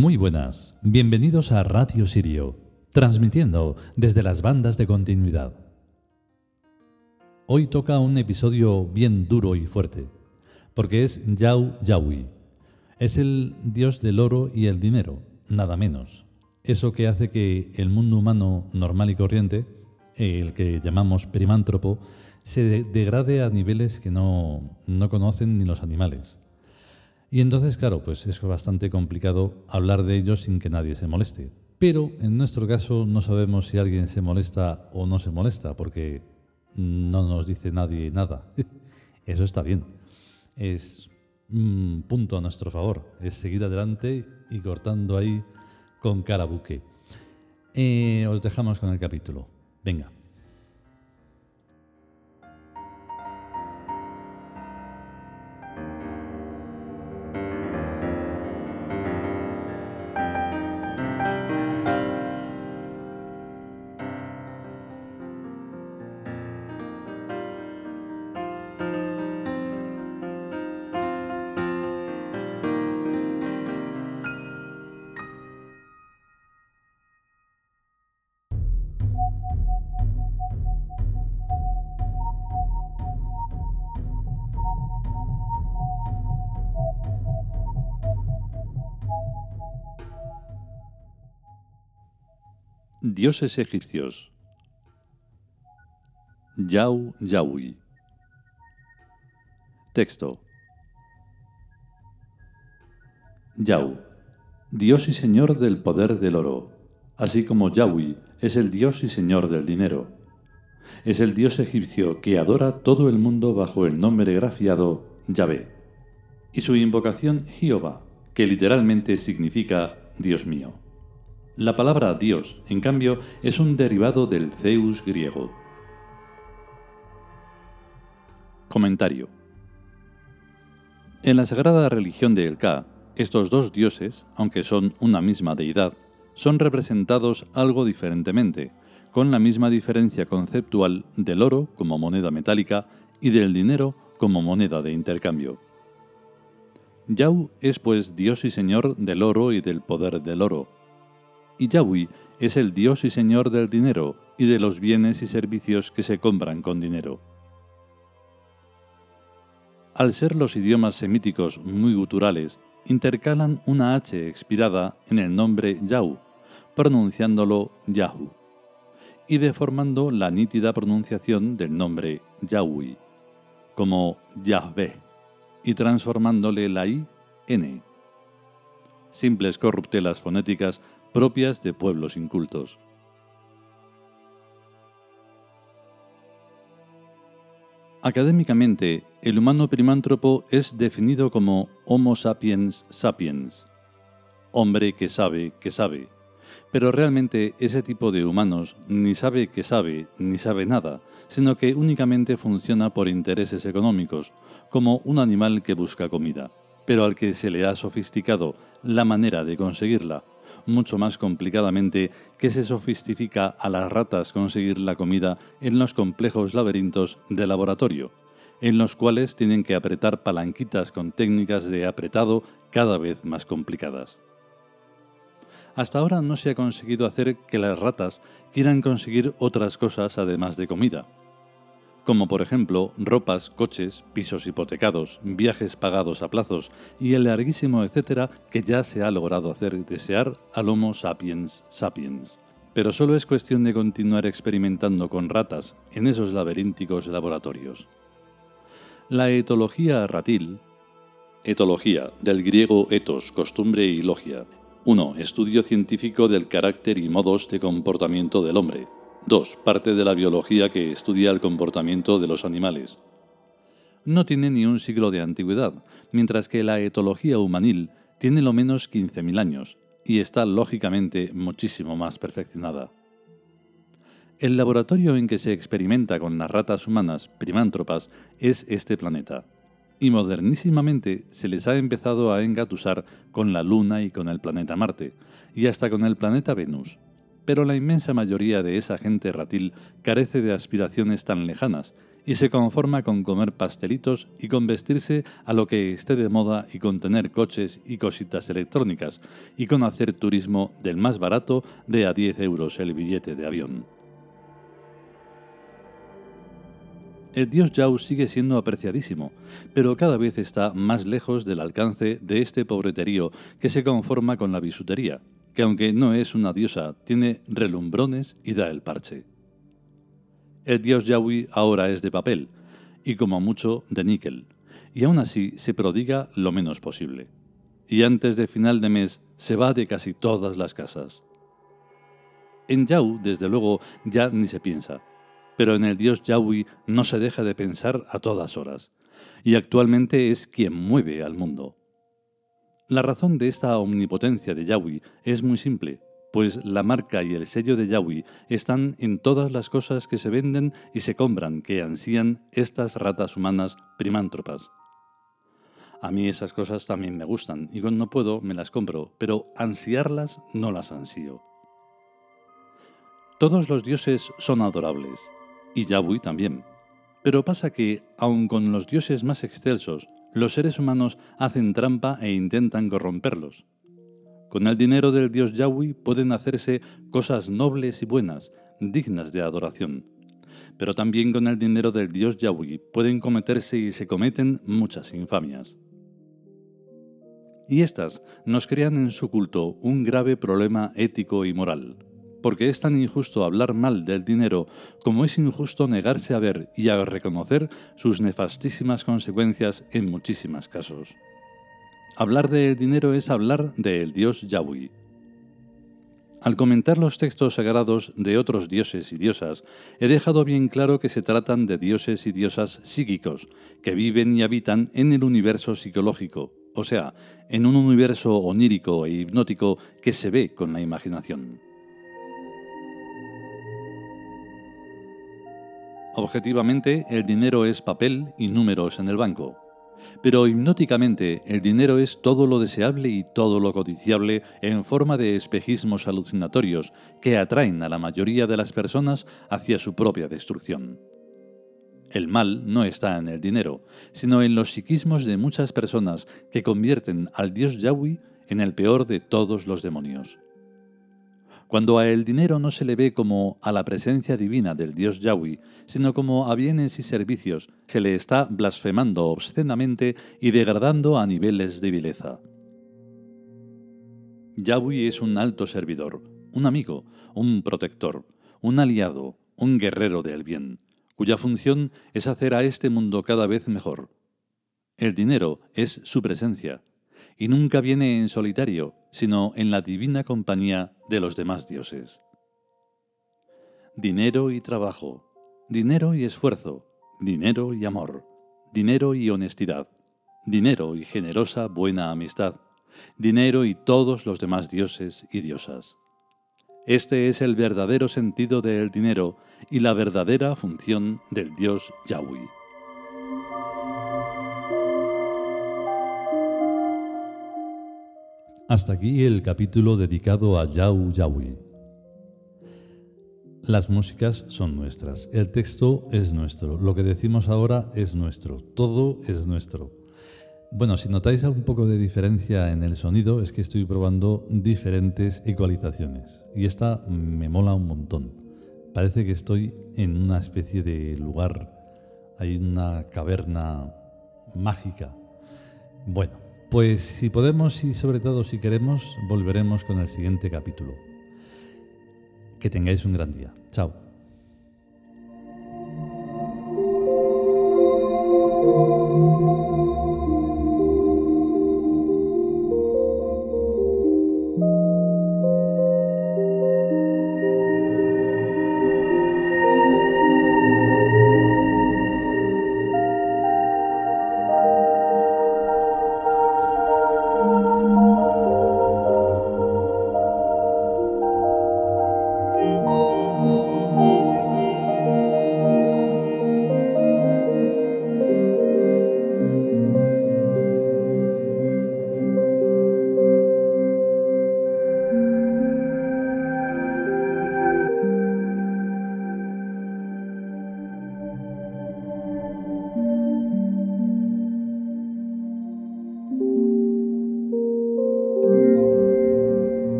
Muy buenas, bienvenidos a Radio Sirio, transmitiendo desde las bandas de continuidad. Hoy toca un episodio bien duro y fuerte, porque es Yau Yaui. Es el dios del oro y el dinero, nada menos. Eso que hace que el mundo humano normal y corriente, el que llamamos primántropo, se de- degrade a niveles que no, no conocen ni los animales. Y entonces, claro, pues es bastante complicado hablar de ellos sin que nadie se moleste. Pero en nuestro caso no sabemos si alguien se molesta o no se molesta, porque no nos dice nadie nada. Eso está bien. Es un punto a nuestro favor. Es seguir adelante y cortando ahí con cara buque. Eh, os dejamos con el capítulo. Venga. Dioses egipcios. Yau Yaui. Texto. Yau, Dios y Señor del poder del oro, así como Yaui es el Dios y Señor del dinero. Es el Dios egipcio que adora todo el mundo bajo el nombre grafiado Yahvé, y su invocación Jehová, que literalmente significa Dios mío. La palabra Dios, en cambio, es un derivado del Zeus griego. Comentario. En la sagrada religión de El Ka, estos dos dioses, aunque son una misma deidad, son representados algo diferentemente, con la misma diferencia conceptual del oro como moneda metálica y del dinero como moneda de intercambio. Yau es pues dios y señor del oro y del poder del oro, y Yahweh es el dios y señor del dinero y de los bienes y servicios que se compran con dinero. Al ser los idiomas semíticos muy guturales, intercalan una H expirada en el nombre Yau, pronunciándolo Yahu, y deformando la nítida pronunciación del nombre Yahweh, como Yahvé, y transformándole la I en Simples corruptelas fonéticas propias de pueblos incultos. Académicamente, el humano primántropo es definido como Homo sapiens sapiens, hombre que sabe que sabe, pero realmente ese tipo de humanos ni sabe que sabe ni sabe nada, sino que únicamente funciona por intereses económicos, como un animal que busca comida, pero al que se le ha sofisticado la manera de conseguirla, mucho más complicadamente que se sofistifica a las ratas conseguir la comida en los complejos laberintos de laboratorio, en los cuales tienen que apretar palanquitas con técnicas de apretado cada vez más complicadas. Hasta ahora no se ha conseguido hacer que las ratas quieran conseguir otras cosas además de comida, como por ejemplo ropas, coches, pisos hipotecados, viajes pagados a plazos y el larguísimo etcétera que ya se ha logrado hacer desear al Homo sapiens sapiens. Pero solo es cuestión de continuar experimentando con ratas en esos laberínticos laboratorios. La etología ratil, etología del griego etos, costumbre y logia, 1. Estudio científico del carácter y modos de comportamiento del hombre. 2. Parte de la biología que estudia el comportamiento de los animales. No tiene ni un siglo de antigüedad, mientras que la etología humanil tiene lo menos 15.000 años y está lógicamente muchísimo más perfeccionada. El laboratorio en que se experimenta con las ratas humanas primántropas es este planeta, y modernísimamente se les ha empezado a engatusar con la Luna y con el planeta Marte, y hasta con el planeta Venus. Pero la inmensa mayoría de esa gente ratil carece de aspiraciones tan lejanas y se conforma con comer pastelitos y con vestirse a lo que esté de moda y con tener coches y cositas electrónicas y con hacer turismo del más barato de a 10 euros el billete de avión. El dios Yao sigue siendo apreciadísimo, pero cada vez está más lejos del alcance de este pobreterío que se conforma con la bisutería, que aunque no es una diosa, tiene relumbrones y da el parche. El dios Yahui ahora es de papel, y como mucho de níquel, y aún así se prodiga lo menos posible. Y antes de final de mes se va de casi todas las casas. En Yau, desde luego, ya ni se piensa pero en el dios Yahweh no se deja de pensar a todas horas, y actualmente es quien mueve al mundo. La razón de esta omnipotencia de Yahweh es muy simple, pues la marca y el sello de Yahweh están en todas las cosas que se venden y se compran que ansían estas ratas humanas primántropas. A mí esas cosas también me gustan y cuando no puedo me las compro, pero ansiarlas no las ansío. Todos los dioses son adorables, y Yahweh también. Pero pasa que, aun con los dioses más excelsos, los seres humanos hacen trampa e intentan corromperlos. Con el dinero del dios Yahweh pueden hacerse cosas nobles y buenas, dignas de adoración. Pero también con el dinero del dios Yahweh pueden cometerse y se cometen muchas infamias. Y estas nos crean en su culto un grave problema ético y moral porque es tan injusto hablar mal del dinero como es injusto negarse a ver y a reconocer sus nefastísimas consecuencias en muchísimos casos. Hablar del dinero es hablar del dios Yahweh. Al comentar los textos sagrados de otros dioses y diosas, he dejado bien claro que se tratan de dioses y diosas psíquicos, que viven y habitan en el universo psicológico, o sea, en un universo onírico e hipnótico que se ve con la imaginación. Objetivamente, el dinero es papel y números en el banco. Pero hipnóticamente, el dinero es todo lo deseable y todo lo codiciable en forma de espejismos alucinatorios que atraen a la mayoría de las personas hacia su propia destrucción. El mal no está en el dinero, sino en los psiquismos de muchas personas que convierten al dios Yahweh en el peor de todos los demonios. Cuando a el dinero no se le ve como a la presencia divina del dios Yahweh, sino como a bienes y servicios, se le está blasfemando obscenamente y degradando a niveles de vileza. Yahweh es un alto servidor, un amigo, un protector, un aliado, un guerrero del bien, cuya función es hacer a este mundo cada vez mejor. El dinero es su presencia, y nunca viene en solitario, sino en la divina compañía de los demás dioses. Dinero y trabajo, dinero y esfuerzo, dinero y amor, dinero y honestidad, dinero y generosa buena amistad, dinero y todos los demás dioses y diosas. Este es el verdadero sentido del dinero y la verdadera función del dios Yahweh. Hasta aquí el capítulo dedicado a Yau Yaui. Las músicas son nuestras, el texto es nuestro, lo que decimos ahora es nuestro, todo es nuestro. Bueno, si notáis un poco de diferencia en el sonido, es que estoy probando diferentes ecualizaciones y esta me mola un montón. Parece que estoy en una especie de lugar, hay una caverna mágica. Bueno, pues si podemos y sobre todo si queremos, volveremos con el siguiente capítulo. Que tengáis un gran día. Chao.